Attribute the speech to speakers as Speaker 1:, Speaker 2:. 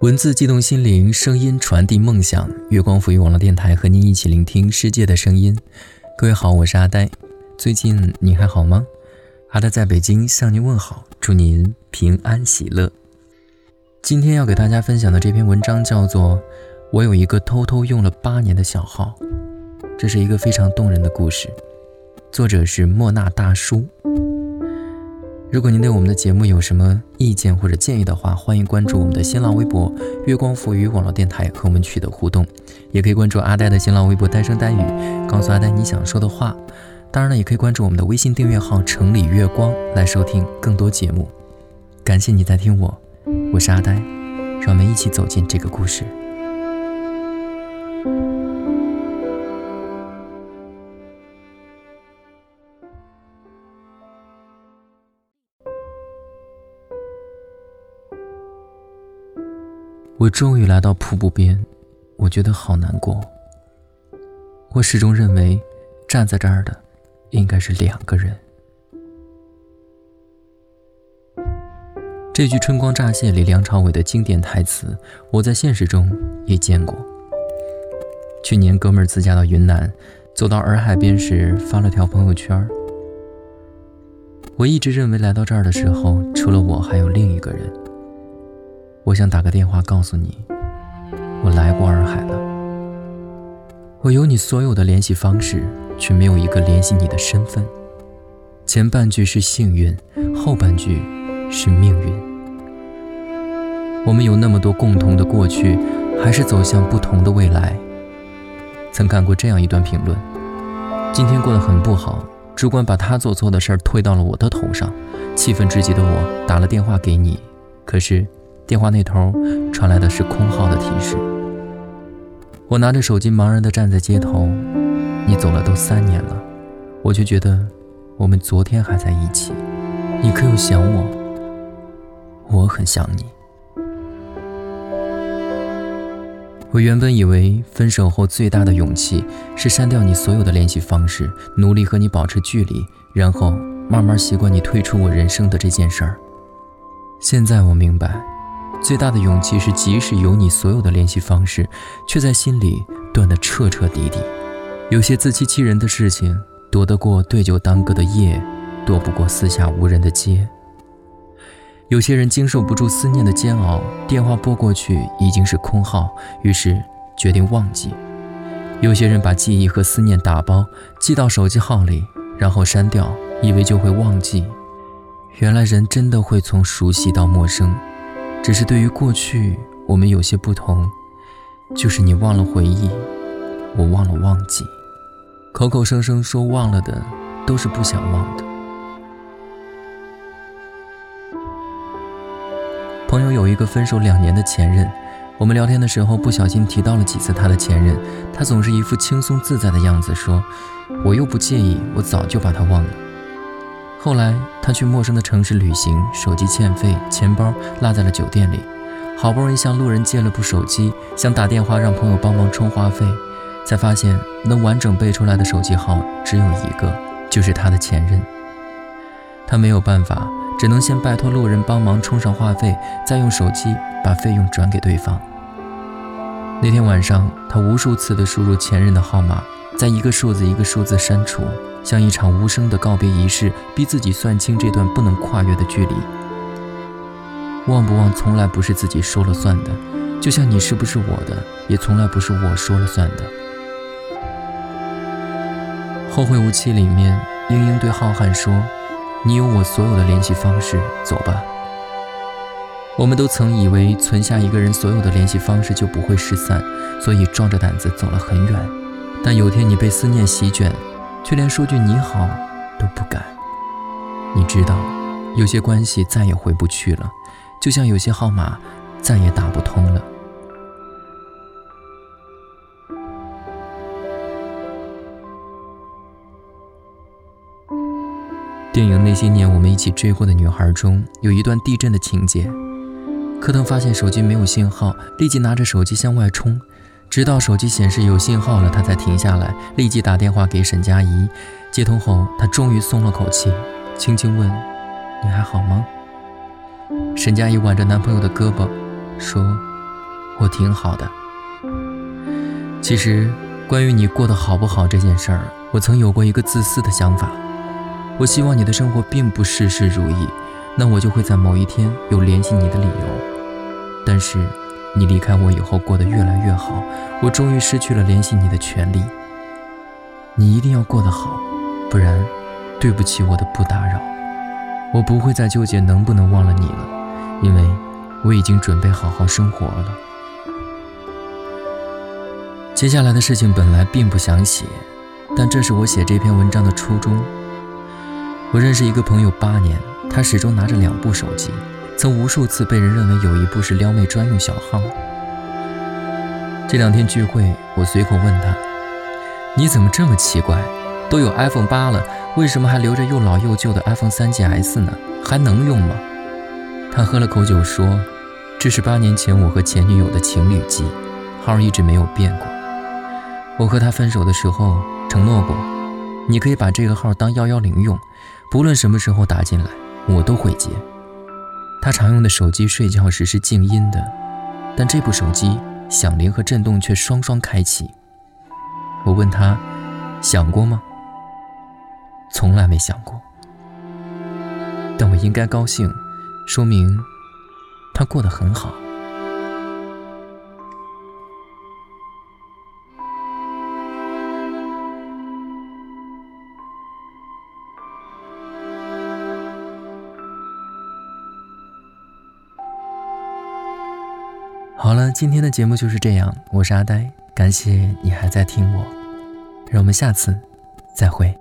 Speaker 1: 文字激动心灵，声音传递梦想。月光抚育网络电台和您一起聆听世界的声音。各位好，我是阿呆。最近你还好吗？阿呆在北京向您问好，祝您平安喜乐。今天要给大家分享的这篇文章叫做《我有一个偷偷用了八年的小号》，这是一个非常动人的故事，作者是莫纳大叔。如果您对我们的节目有什么意见或者建议的话，欢迎关注我们的新浪微博“月光浮语网络电台”和我们取得互动，也可以关注阿呆的新浪微博“单声单语”，告诉阿呆你想说的话。当然了，也可以关注我们的微信订阅号“城里月光”来收听更多节目。感谢你在听我，我是阿呆，让我们一起走进这个故事。我终于来到瀑布边，我觉得好难过。我始终认为，站在这儿的应该是两个人。这句《春光乍泄》里梁朝伟的经典台词，我在现实中也见过。去年哥们儿自驾到云南，走到洱海边时，发了条朋友圈。我一直认为来到这儿的时候，除了我，还有另一个人。我想打个电话告诉你，我来过洱海了。我有你所有的联系方式，却没有一个联系你的身份。前半句是幸运，后半句是命运。我们有那么多共同的过去，还是走向不同的未来？曾看过这样一段评论：今天过得很不好，主管把他做错的事儿推到了我的头上，气愤至极的我打了电话给你，可是。电话那头传来的是空号的提示。我拿着手机茫然地站在街头，你走了都三年了，我却觉得我们昨天还在一起。你可有想我？我很想你。我原本以为分手后最大的勇气是删掉你所有的联系方式，努力和你保持距离，然后慢慢习惯你退出我人生的这件事儿。现在我明白。最大的勇气是，即使有你所有的联系方式，却在心里断得彻彻底底。有些自欺欺人的事情，躲得过对酒当歌的夜，躲不过四下无人的街。有些人经受不住思念的煎熬，电话拨过去已经是空号，于是决定忘记。有些人把记忆和思念打包寄到手机号里，然后删掉，以为就会忘记。原来人真的会从熟悉到陌生。只是对于过去，我们有些不同，就是你忘了回忆，我忘了忘记。口口声声说忘了的，都是不想忘的。朋友有一个分手两年的前任，我们聊天的时候不小心提到了几次他的前任，他总是一副轻松自在的样子，说我又不介意，我早就把他忘了。后来，他去陌生的城市旅行，手机欠费，钱包落在了酒店里。好不容易向路人借了部手机，想打电话让朋友帮忙充话费，才发现能完整背出来的手机号只有一个，就是他的前任。他没有办法，只能先拜托路人帮忙充上话费，再用手机把费用转给对方。那天晚上，他无数次的输入前任的号码，在一个数字一个数字删除。像一场无声的告别仪式，逼自己算清这段不能跨越的距离。忘不忘，从来不是自己说了算的，就像你是不是我的，也从来不是我说了算的。后会无期里面，英英对浩瀚说：“你有我所有的联系方式，走吧。”我们都曾以为存下一个人所有的联系方式就不会失散，所以壮着胆子走了很远。但有天你被思念席卷。却连说句你好都不敢。你知道，有些关系再也回不去了，就像有些号码再也打不通了。电影《那些年我们一起追过的女孩》中有一段地震的情节，柯腾发现手机没有信号，立即拿着手机向外冲。直到手机显示有信号了，他才停下来，立即打电话给沈佳宜。接通后，他终于松了口气，轻轻问：“你还好吗？”沈佳宜挽着男朋友的胳膊，说：“我挺好的。其实，关于你过得好不好这件事儿，我曾有过一个自私的想法。我希望你的生活并不事事如意，那我就会在某一天有联系你的理由。但是，你离开我以后过得越来越好，我终于失去了联系你的权利。你一定要过得好，不然，对不起我的不打扰。我不会再纠结能不能忘了你了，因为我已经准备好好生活了。接下来的事情本来并不想写，但这是我写这篇文章的初衷。我认识一个朋友八年，他始终拿着两部手机，曾无数次被人认为有一部是撩妹专用小号。这两天聚会，我随口问他：“你怎么这么奇怪？都有 iPhone 八了，为什么还留着又老又旧的 iPhone 三 GS 呢？还能用吗？”他喝了口酒说：“这是八年前我和前女友的情侣机，号一直没有变过。”我和他分手的时候承诺过，你可以把这个号当幺幺零用，不论什么时候打进来，我都会接。他常用的手机睡觉时是静音的，但这部手机响铃和震动却双双开启。我问他，想过吗？从来没想过。但我应该高兴，说明他过得很好。好了，今天的节目就是这样。我是阿呆，感谢你还在听我，让我们下次再会。